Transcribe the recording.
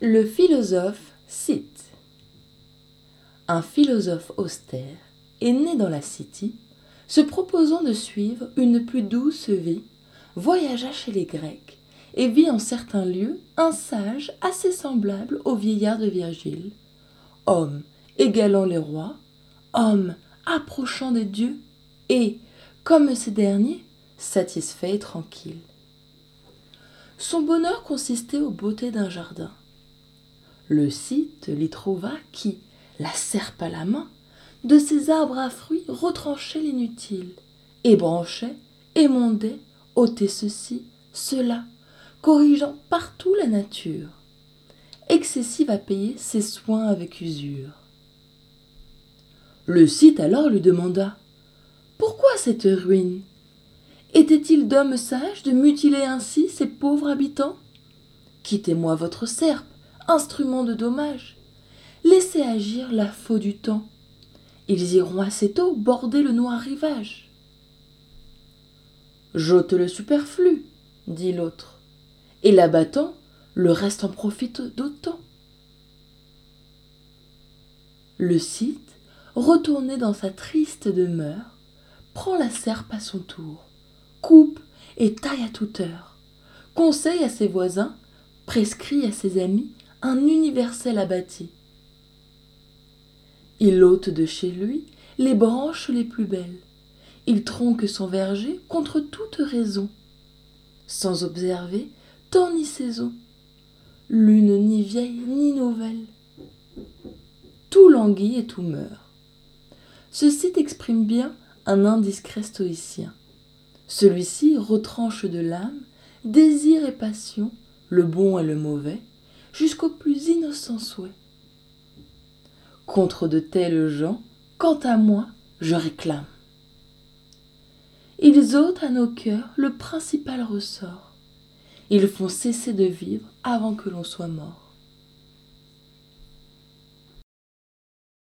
Le philosophe cite. Un philosophe austère est né dans la city, se proposant de suivre une plus douce vie, voyagea chez les Grecs et vit en certains lieux un sage assez semblable au vieillard de Virgile, homme égalant les rois, homme approchant des dieux et, comme ces derniers, satisfait et tranquille. Son bonheur consistait aux beautés d'un jardin. Le site l'y trouva qui, la serpe à la main, de ses arbres à fruits retranchait l'inutile, ébranchait, émondait, ôtait ceci, cela, corrigeant partout la nature. Excessive à payer ses soins avec usure. Le site alors lui demanda Pourquoi cette ruine? Était-il d'homme sage de mutiler ainsi ces pauvres habitants? Quittez-moi votre serpe, instrument de dommage. Laissez agir la faux du temps. Ils iront assez tôt border le noir rivage. J'ôte le superflu, dit l'autre, et l'abattant, le reste en profite d'autant. Le site, retourné dans sa triste demeure, prend la serpe à son tour, coupe et taille à toute heure, conseille à ses voisins, prescrit à ses amis un universel abattis. Il ôte de chez lui les branches les plus belles. Il tronque son verger contre toute raison, sans observer temps ni saison, l'une ni vieille ni nouvelle. Tout languit et tout meurt. Ceci exprime bien un indiscret stoïcien. Celui-ci retranche de l'âme désir et passion, le bon et le mauvais, jusqu'au plus innocent souhait. Contre de tels gens, quant à moi, je réclame. Ils ôtent à nos cœurs le principal ressort. Ils font cesser de vivre avant que l'on soit mort.